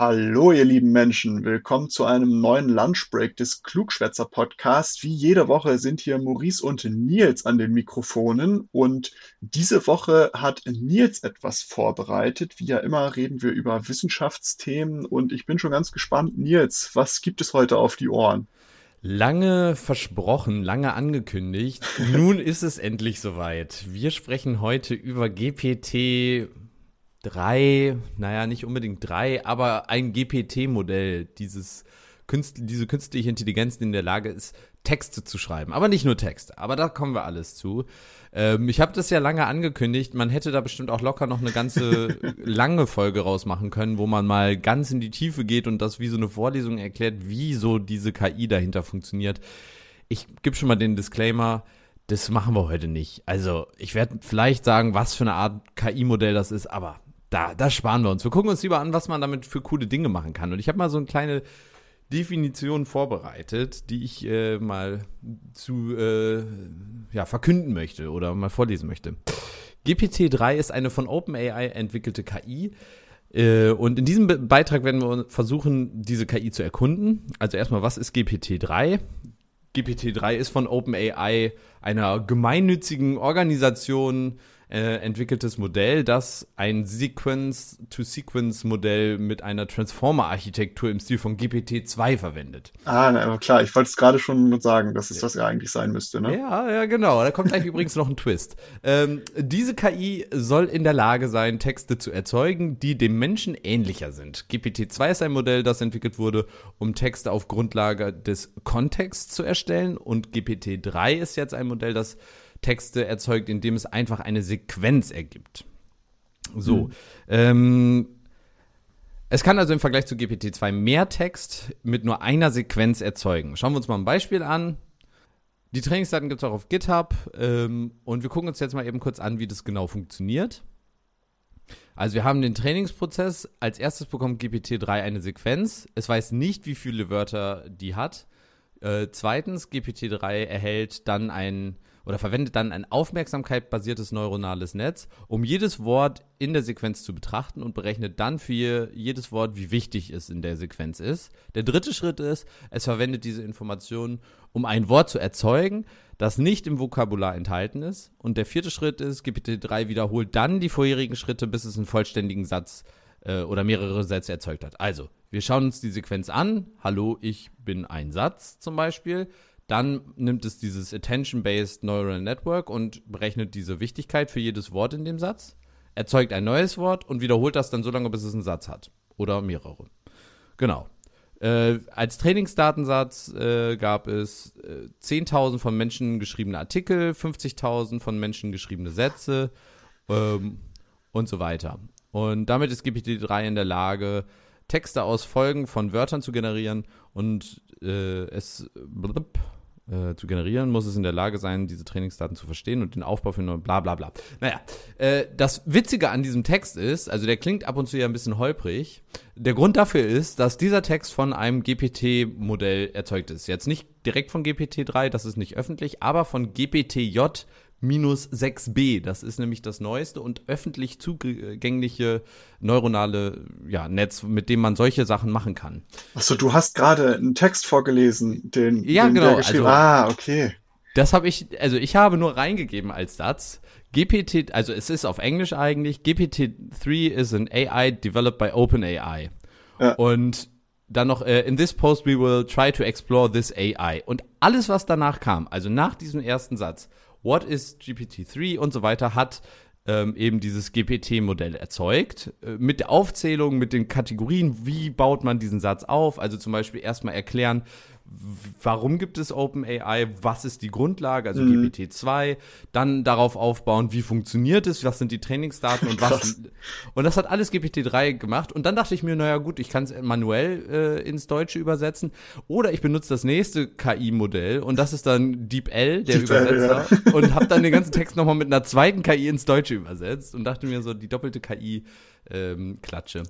Hallo, ihr lieben Menschen. Willkommen zu einem neuen Lunchbreak des Klugschwätzer Podcasts. Wie jede Woche sind hier Maurice und Nils an den Mikrofonen und diese Woche hat Nils etwas vorbereitet. Wie ja immer reden wir über Wissenschaftsthemen und ich bin schon ganz gespannt. Nils, was gibt es heute auf die Ohren? Lange versprochen, lange angekündigt. Nun ist es endlich soweit. Wir sprechen heute über GPT drei, naja, nicht unbedingt drei, aber ein GPT-Modell, dieses Künstl diese künstliche Intelligenz, die in der Lage ist, Texte zu schreiben. Aber nicht nur Texte, aber da kommen wir alles zu. Ähm, ich habe das ja lange angekündigt, man hätte da bestimmt auch locker noch eine ganze lange Folge rausmachen können, wo man mal ganz in die Tiefe geht und das wie so eine Vorlesung erklärt, wie so diese KI dahinter funktioniert. Ich gebe schon mal den Disclaimer, das machen wir heute nicht. Also ich werde vielleicht sagen, was für eine Art KI-Modell das ist, aber da, da sparen wir uns. Wir gucken uns lieber an, was man damit für coole Dinge machen kann. Und ich habe mal so eine kleine Definition vorbereitet, die ich äh, mal zu äh, ja, verkünden möchte oder mal vorlesen möchte. GPT-3 ist eine von OpenAI entwickelte KI. Äh, und in diesem Be Beitrag werden wir versuchen, diese KI zu erkunden. Also erstmal, was ist GPT-3? GPT-3 ist von OpenAI, einer gemeinnützigen Organisation, äh, entwickeltes Modell, das ein Sequence-to-Sequence-Modell mit einer Transformer-Architektur im Stil von GPT-2 verwendet. Ah, na, aber klar, ich wollte es gerade schon sagen, dass es das ja eigentlich sein müsste, ne? Ja, ja, genau. Da kommt gleich übrigens noch ein Twist. Ähm, diese KI soll in der Lage sein, Texte zu erzeugen, die dem Menschen ähnlicher sind. GPT-2 ist ein Modell, das entwickelt wurde, um Texte auf Grundlage des Kontexts zu erstellen und GPT-3 ist jetzt ein Modell, das Texte erzeugt, indem es einfach eine Sequenz ergibt. So. Mhm. Ähm, es kann also im Vergleich zu GPT-2 mehr Text mit nur einer Sequenz erzeugen. Schauen wir uns mal ein Beispiel an. Die Trainingsdaten gibt es auch auf GitHub ähm, und wir gucken uns jetzt mal eben kurz an, wie das genau funktioniert. Also wir haben den Trainingsprozess. Als erstes bekommt GPT-3 eine Sequenz. Es weiß nicht, wie viele Wörter die hat. Äh, zweitens, GPT-3 erhält dann ein oder verwendet dann ein aufmerksamkeitbasiertes neuronales Netz, um jedes Wort in der Sequenz zu betrachten und berechnet dann für jedes Wort, wie wichtig es in der Sequenz ist. Der dritte Schritt ist, es verwendet diese Informationen, um ein Wort zu erzeugen, das nicht im Vokabular enthalten ist. Und der vierte Schritt ist, GPT-3 wiederholt dann die vorherigen Schritte, bis es einen vollständigen Satz äh, oder mehrere Sätze erzeugt hat. Also, wir schauen uns die Sequenz an. Hallo, ich bin ein Satz zum Beispiel. Dann nimmt es dieses Attention-Based Neural Network und berechnet diese Wichtigkeit für jedes Wort in dem Satz, erzeugt ein neues Wort und wiederholt das dann so lange, bis es einen Satz hat. Oder mehrere. Genau. Äh, als Trainingsdatensatz äh, gab es äh, 10.000 von Menschen geschriebene Artikel, 50.000 von Menschen geschriebene Sätze ähm, und so weiter. Und damit ist GPT-3 in der Lage, Texte aus Folgen von Wörtern zu generieren und äh, es blub, äh, zu generieren, muss es in der Lage sein, diese Trainingsdaten zu verstehen und den Aufbau für neue bla bla bla. Naja, äh, das Witzige an diesem Text ist, also der klingt ab und zu ja ein bisschen holprig. Der Grund dafür ist, dass dieser Text von einem GPT-Modell erzeugt ist. Jetzt nicht direkt von GPT-3, das ist nicht öffentlich, aber von GPT-J minus 6b. Das ist nämlich das neueste und öffentlich zugängliche neuronale ja, Netz, mit dem man solche Sachen machen kann. Achso, du hast gerade einen Text vorgelesen, den, ja, den genau, also, Ah, okay. Das habe ich, also ich habe nur reingegeben als Satz. GPT, also es ist auf Englisch eigentlich, GPT-3 is an AI developed by OpenAI. Ja. Und dann noch, uh, in this post we will try to explore this AI. Und alles, was danach kam, also nach diesem ersten Satz, What is GPT-3 und so weiter hat ähm, eben dieses GPT-Modell erzeugt. Äh, mit der Aufzählung, mit den Kategorien, wie baut man diesen Satz auf. Also zum Beispiel erstmal erklären, warum gibt es OpenAI, was ist die Grundlage, also mhm. GPT-2, dann darauf aufbauen, wie funktioniert es, was sind die Trainingsdaten und was. Und das hat alles GPT-3 gemacht. Und dann dachte ich mir, naja gut, ich kann es manuell äh, ins Deutsche übersetzen. Oder ich benutze das nächste KI-Modell und das ist dann DeepL, der Deep Übersetzer. L, ja. Und habe dann den ganzen Text nochmal mit einer zweiten KI ins Deutsche übersetzt und dachte mir so, die doppelte KI ähm, klatsche.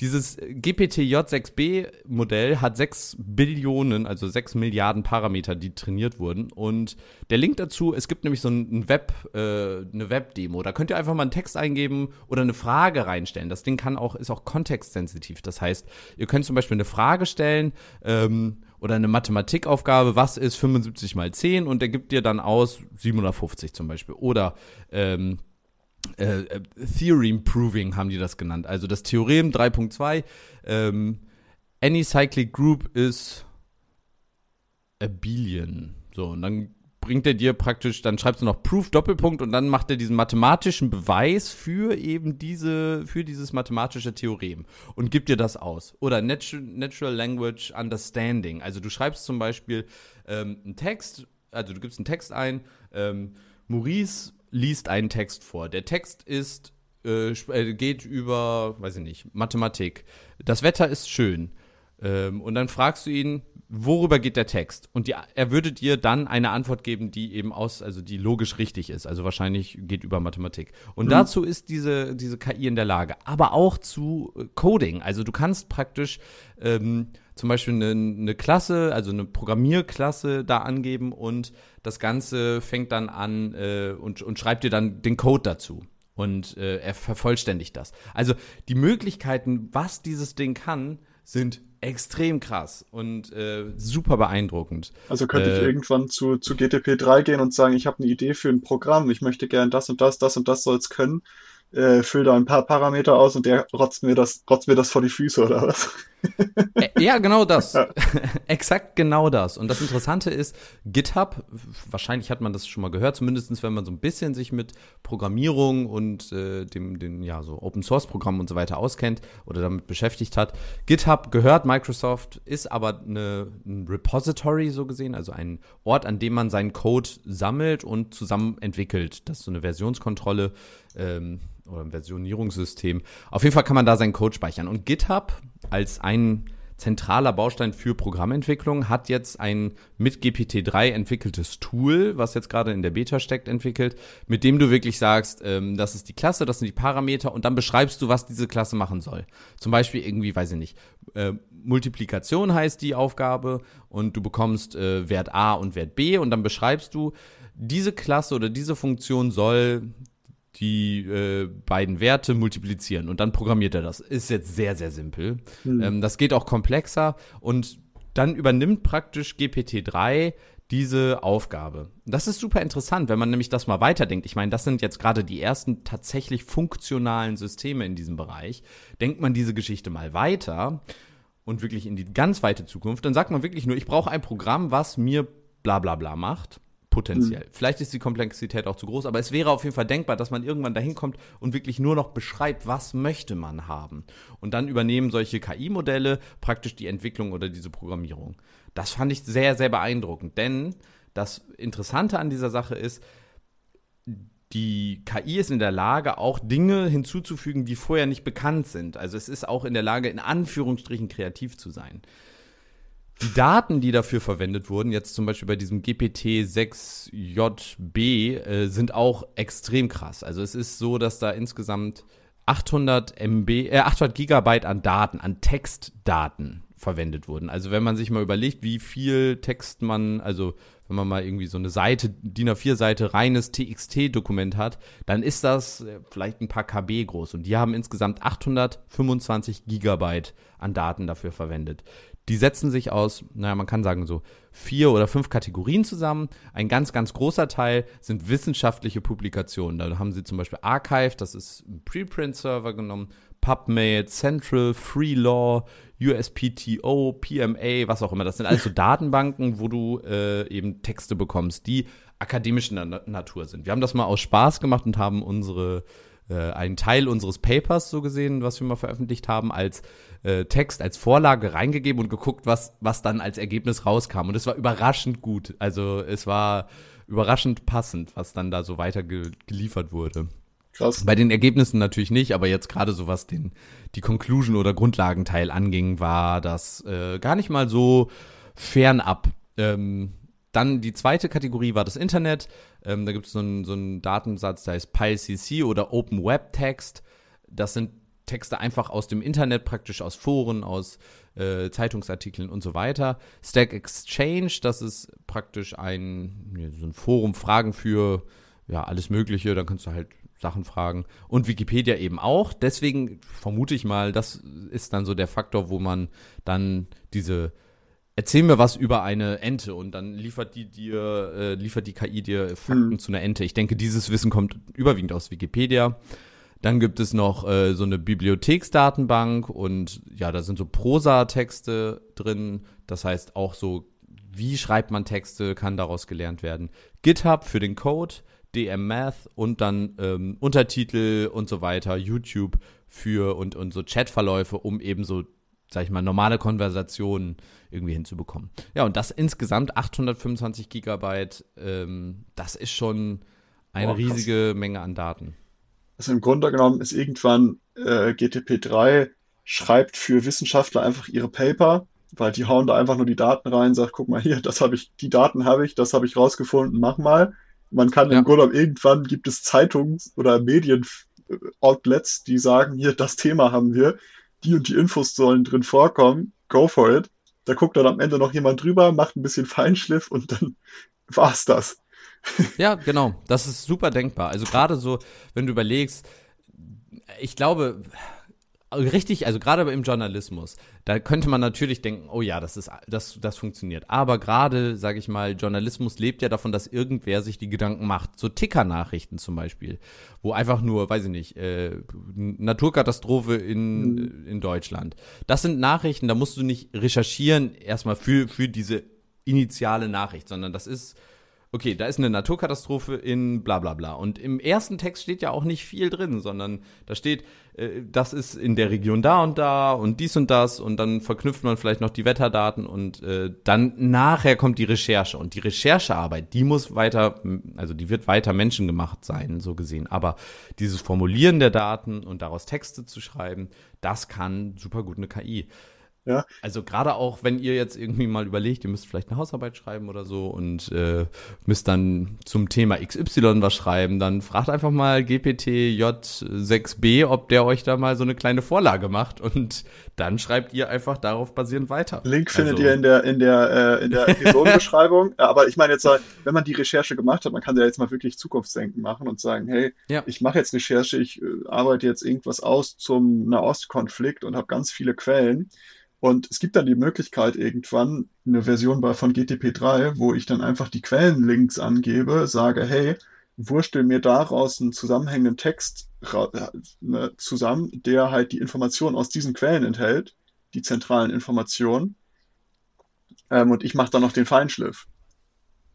Dieses GPT-J6B-Modell hat 6 Billionen, also 6 Milliarden Parameter, die trainiert wurden. Und der Link dazu, es gibt nämlich so ein Web, äh, eine Web-Demo. Da könnt ihr einfach mal einen Text eingeben oder eine Frage reinstellen. Das Ding kann auch, ist auch kontextsensitiv. Das heißt, ihr könnt zum Beispiel eine Frage stellen, ähm, oder eine Mathematikaufgabe, was ist 75 mal 10 und der gibt dir dann aus 750 zum Beispiel. Oder ähm, äh, äh, Theorem Proving haben die das genannt. Also das Theorem 3.2, ähm, any cyclic group is abelian. So, und dann bringt er dir praktisch, dann schreibst du noch Proof Doppelpunkt und dann macht er diesen mathematischen Beweis für eben diese, für dieses mathematische Theorem und gibt dir das aus. Oder Natural, Natural Language Understanding. Also du schreibst zum Beispiel ähm, einen Text, also du gibst einen Text ein, ähm, Maurice liest einen Text vor. Der Text ist, äh, äh, geht über, weiß ich nicht, Mathematik. Das Wetter ist schön. Ähm, und dann fragst du ihn, worüber geht der Text? Und die, er würde dir dann eine Antwort geben, die eben aus, also die logisch richtig ist. Also wahrscheinlich geht über Mathematik. Und mhm. dazu ist diese, diese KI in der Lage. Aber auch zu äh, Coding. Also du kannst praktisch ähm, zum Beispiel eine, eine Klasse, also eine Programmierklasse da angeben und das Ganze fängt dann an äh, und, und schreibt dir dann den Code dazu. Und äh, er vervollständigt das. Also die Möglichkeiten, was dieses Ding kann, sind extrem krass und äh, super beeindruckend. Also könnte äh, ich irgendwann zu, zu GTP 3 gehen und sagen, ich habe eine Idee für ein Programm, ich möchte gern das und das, das und das soll es können äh, füll da ein paar Parameter aus und der rotzt mir das, rotzt mir das vor die Füße oder was? Ja, genau das. Ja. Exakt genau das. Und das Interessante ist, GitHub, wahrscheinlich hat man das schon mal gehört, zumindest wenn man so ein bisschen sich mit Programmierung und äh, dem, den, ja, so Open Source Programmen und so weiter auskennt oder damit beschäftigt hat. GitHub gehört Microsoft, ist aber eine, ein Repository so gesehen, also ein Ort, an dem man seinen Code sammelt und zusammen entwickelt. Das ist so eine Versionskontrolle. Ähm, oder ein Versionierungssystem. Auf jeden Fall kann man da seinen Code speichern. Und GitHub als ein zentraler Baustein für Programmentwicklung hat jetzt ein mit GPT-3 entwickeltes Tool, was jetzt gerade in der Beta steckt, entwickelt, mit dem du wirklich sagst, ähm, das ist die Klasse, das sind die Parameter und dann beschreibst du, was diese Klasse machen soll. Zum Beispiel irgendwie, weiß ich nicht, äh, Multiplikation heißt die Aufgabe und du bekommst äh, Wert A und Wert B und dann beschreibst du, diese Klasse oder diese Funktion soll die äh, beiden Werte multiplizieren und dann programmiert er das. Ist jetzt sehr, sehr simpel. Mhm. Ähm, das geht auch komplexer und dann übernimmt praktisch GPT-3 diese Aufgabe. Das ist super interessant, wenn man nämlich das mal weiterdenkt. Ich meine, das sind jetzt gerade die ersten tatsächlich funktionalen Systeme in diesem Bereich. Denkt man diese Geschichte mal weiter und wirklich in die ganz weite Zukunft, dann sagt man wirklich nur, ich brauche ein Programm, was mir bla bla bla macht Potenziell. Mhm. Vielleicht ist die Komplexität auch zu groß, aber es wäre auf jeden Fall denkbar, dass man irgendwann dahin kommt und wirklich nur noch beschreibt, was möchte man haben. Und dann übernehmen solche KI-Modelle praktisch die Entwicklung oder diese Programmierung. Das fand ich sehr, sehr beeindruckend, denn das Interessante an dieser Sache ist, die KI ist in der Lage, auch Dinge hinzuzufügen, die vorher nicht bekannt sind. Also es ist auch in der Lage, in Anführungsstrichen kreativ zu sein. Die Daten, die dafür verwendet wurden, jetzt zum Beispiel bei diesem GPT-6JB, äh, sind auch extrem krass. Also es ist so, dass da insgesamt 800 MB, äh, 800 Gigabyte an Daten, an Textdaten verwendet wurden. Also wenn man sich mal überlegt, wie viel Text man, also wenn man mal irgendwie so eine Seite, DIN A4-Seite, reines TXT-Dokument hat, dann ist das äh, vielleicht ein paar KB groß. Und die haben insgesamt 825 Gigabyte an Daten dafür verwendet. Die setzen sich aus, naja, man kann sagen so vier oder fünf Kategorien zusammen. Ein ganz, ganz großer Teil sind wissenschaftliche Publikationen. Da haben sie zum Beispiel Archive, das ist ein Preprint-Server genommen, PubMed, Central, Free Law, USPTO, PMA, was auch immer. Das sind alles so Datenbanken, wo du äh, eben Texte bekommst, die akademischer Natur sind. Wir haben das mal aus Spaß gemacht und haben unsere äh, einen Teil unseres Papers so gesehen, was wir mal veröffentlicht haben, als äh, Text, als Vorlage reingegeben und geguckt, was, was dann als Ergebnis rauskam. Und es war überraschend gut. Also es war überraschend passend, was dann da so weiter ge geliefert wurde. Krass. Bei den Ergebnissen natürlich nicht, aber jetzt gerade so was den, die Conclusion oder Grundlagenteil anging, war das äh, gar nicht mal so fernab. Ähm, dann die zweite Kategorie war das Internet. Ähm, da gibt es so einen so Datensatz, der heißt PyCC oder Open Web Text. Das sind Texte einfach aus dem Internet, praktisch aus Foren, aus äh, Zeitungsartikeln und so weiter. Stack Exchange, das ist praktisch ein, so ein Forum, Fragen für ja, alles Mögliche. Da kannst du halt Sachen fragen. Und Wikipedia eben auch. Deswegen vermute ich mal, das ist dann so der Faktor, wo man dann diese Erzähl mir was über eine Ente und dann liefert die dir, äh, liefert die KI dir Fakten hm. zu einer Ente. Ich denke, dieses Wissen kommt überwiegend aus Wikipedia. Dann gibt es noch äh, so eine Bibliotheksdatenbank und ja, da sind so Prosa-Texte drin. Das heißt auch so, wie schreibt man Texte, kann daraus gelernt werden. GitHub für den Code, DM Math und dann ähm, Untertitel und so weiter, YouTube für und, und so Chatverläufe, um eben so, sag ich mal, normale Konversationen irgendwie hinzubekommen. Ja, und das insgesamt 825 Gigabyte, ähm, das ist schon eine Boah, riesige Menge an Daten. Also im Grunde genommen ist irgendwann äh, GTP3 schreibt für Wissenschaftler einfach ihre Paper, weil die hauen da einfach nur die Daten rein, sagt, guck mal hier, das habe ich, die Daten habe ich, das habe ich rausgefunden, mach mal. Man kann ja. im Grunde genommen irgendwann gibt es Zeitungs- oder Medien-Outlets, die sagen, hier, das Thema haben wir, die und die Infos sollen drin vorkommen, go for it. Da guckt dann am Ende noch jemand drüber, macht ein bisschen Feinschliff und dann war's das. Ja, genau. Das ist super denkbar. Also gerade so, wenn du überlegst, ich glaube, richtig, also gerade im Journalismus, da könnte man natürlich denken, oh ja, das ist, das, das funktioniert. Aber gerade, sage ich mal, Journalismus lebt ja davon, dass irgendwer sich die Gedanken macht. So Ticker-Nachrichten zum Beispiel, wo einfach nur, weiß ich nicht, äh, Naturkatastrophe in, mhm. in Deutschland. Das sind Nachrichten, da musst du nicht recherchieren erstmal für, für diese initiale Nachricht, sondern das ist okay, da ist eine Naturkatastrophe in bla bla bla. Und im ersten Text steht ja auch nicht viel drin, sondern da steht, äh, das ist in der Region da und da und dies und das und dann verknüpft man vielleicht noch die Wetterdaten und äh, dann nachher kommt die Recherche. Und die Recherchearbeit, die muss weiter, also die wird weiter menschengemacht sein, so gesehen. Aber dieses Formulieren der Daten und daraus Texte zu schreiben, das kann super gut eine KI. Ja. Also gerade auch, wenn ihr jetzt irgendwie mal überlegt, ihr müsst vielleicht eine Hausarbeit schreiben oder so und äh, müsst dann zum Thema XY was schreiben, dann fragt einfach mal GPT-J6b, ob der euch da mal so eine kleine Vorlage macht und dann schreibt ihr einfach darauf basierend weiter. Link findet also. ihr in der in der äh, in der Episodenbeschreibung. Aber ich meine jetzt, wenn man die Recherche gemacht hat, man kann ja jetzt mal wirklich Zukunftsdenken machen und sagen, hey, ja. ich mache jetzt Recherche, ich äh, arbeite jetzt irgendwas aus zum Nahostkonflikt und habe ganz viele Quellen und es gibt dann die Möglichkeit irgendwann eine Version von GTP3, wo ich dann einfach die Quellenlinks angebe, sage, hey, wurstel mir daraus einen zusammenhängenden Text ne, zusammen, der halt die Informationen aus diesen Quellen enthält, die zentralen Informationen. Ähm, und ich mache dann noch den Feinschliff.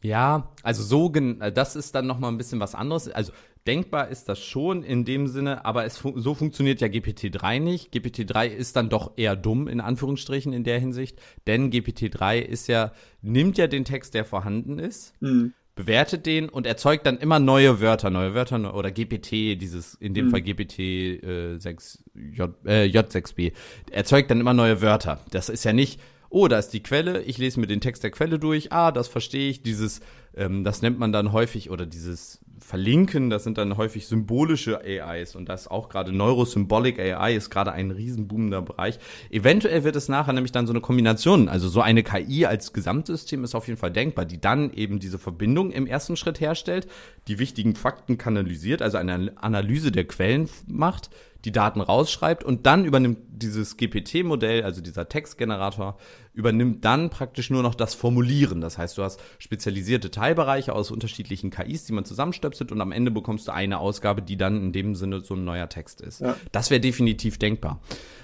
Ja, also so, das ist dann noch mal ein bisschen was anderes. Also Denkbar ist das schon in dem Sinne, aber es fun so funktioniert ja GPT-3 nicht. GPT-3 ist dann doch eher dumm, in Anführungsstrichen, in der Hinsicht. Denn GPT-3 ist ja, nimmt ja den Text, der vorhanden ist, mhm. bewertet den und erzeugt dann immer neue Wörter, neue Wörter oder GPT, dieses, in dem mhm. Fall GPT äh, 6, J, äh, J6b, erzeugt dann immer neue Wörter. Das ist ja nicht, oh, da ist die Quelle, ich lese mir den Text der Quelle durch, ah, das verstehe ich, dieses, ähm, das nennt man dann häufig, oder dieses verlinken. Das sind dann häufig symbolische AIs und das auch gerade Neurosymbolic AI ist gerade ein riesenboomender Bereich. Eventuell wird es nachher nämlich dann so eine Kombination, also so eine KI als Gesamtsystem ist auf jeden Fall denkbar, die dann eben diese Verbindung im ersten Schritt herstellt, die wichtigen Fakten kanalisiert, also eine Analyse der Quellen macht, die Daten rausschreibt und dann übernimmt dieses GPT-Modell, also dieser Textgenerator, übernimmt dann praktisch nur noch das Formulieren. Das heißt, du hast spezialisierte Teilbereiche aus unterschiedlichen KIs, die man zusammenstöpselt und am Ende bekommst du eine Ausgabe, die dann in dem Sinne so ein neuer Text ist. Ja. Das wäre definitiv denkbar.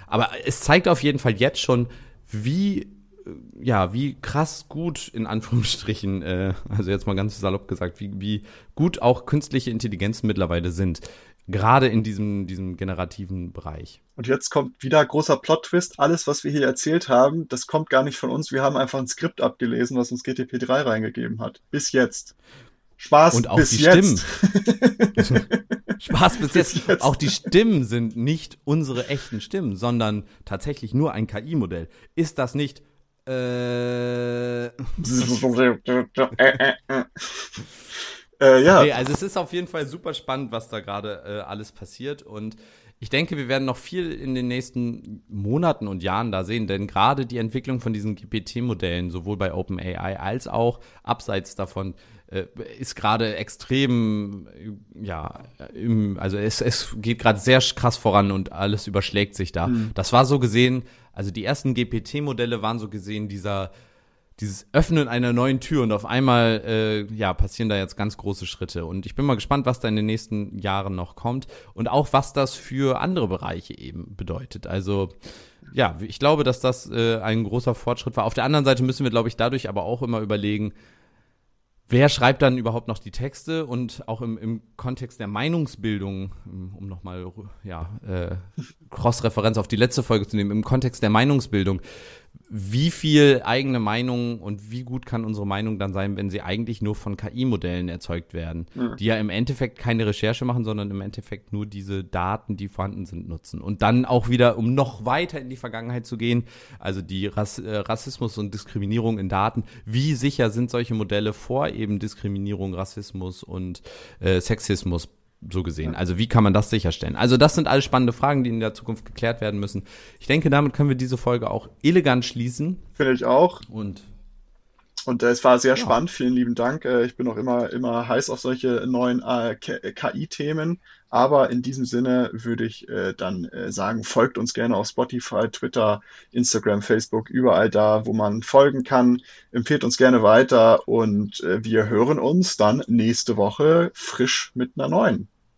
Aber es zeigt auf jeden Fall jetzt schon, wie äh, ja, wie krass gut in Anführungsstrichen, äh, also jetzt mal ganz salopp gesagt, wie, wie gut auch künstliche Intelligenzen mittlerweile sind. Gerade in diesem, diesem generativen Bereich. Und jetzt kommt wieder großer Plot-Twist. Alles, was wir hier erzählt haben, das kommt gar nicht von uns. Wir haben einfach ein Skript abgelesen, was uns GTP3 reingegeben hat. Bis jetzt. Spaß Und auch bis die jetzt. Stimmen. Spaß bis jetzt. Bis jetzt. Auch die Stimmen sind nicht unsere echten Stimmen, sondern tatsächlich nur ein KI-Modell. Ist das nicht äh, äh, ja, Nee, also es ist auf jeden Fall super spannend, was da gerade äh, alles passiert. Und ich denke, wir werden noch viel in den nächsten Monaten und Jahren da sehen, denn gerade die Entwicklung von diesen GPT-Modellen, sowohl bei OpenAI als auch abseits davon, äh, ist gerade extrem, ja, im, also es, es geht gerade sehr krass voran und alles überschlägt sich da. Das war so gesehen, also die ersten GPT-Modelle waren so gesehen dieser dieses Öffnen einer neuen Tür und auf einmal äh, ja passieren da jetzt ganz große Schritte und ich bin mal gespannt, was da in den nächsten Jahren noch kommt und auch was das für andere Bereiche eben bedeutet. Also ja, ich glaube, dass das äh, ein großer Fortschritt war. Auf der anderen Seite müssen wir, glaube ich, dadurch aber auch immer überlegen, wer schreibt dann überhaupt noch die Texte und auch im, im Kontext der Meinungsbildung, um nochmal ja, äh, Cross-Referenz auf die letzte Folge zu nehmen, im Kontext der Meinungsbildung, wie viel eigene Meinung und wie gut kann unsere Meinung dann sein, wenn sie eigentlich nur von KI-Modellen erzeugt werden, die ja im Endeffekt keine Recherche machen, sondern im Endeffekt nur diese Daten, die vorhanden sind, nutzen. Und dann auch wieder, um noch weiter in die Vergangenheit zu gehen, also die Rass äh, Rassismus und Diskriminierung in Daten, wie sicher sind solche Modelle vor eben Diskriminierung, Rassismus und äh, Sexismus so gesehen. Also wie kann man das sicherstellen? Also das sind alles spannende Fragen, die in der Zukunft geklärt werden müssen. Ich denke, damit können wir diese Folge auch elegant schließen finde ich auch. und Und äh, es war sehr spannend. Vielen lieben Dank. Äh, ich bin auch immer, immer heiß auf solche neuen äh, KI-Themen. Aber in diesem Sinne würde ich dann sagen, folgt uns gerne auf Spotify, Twitter, Instagram, Facebook, überall da, wo man folgen kann. Empfehlt uns gerne weiter und wir hören uns dann nächste Woche frisch mit einer neuen,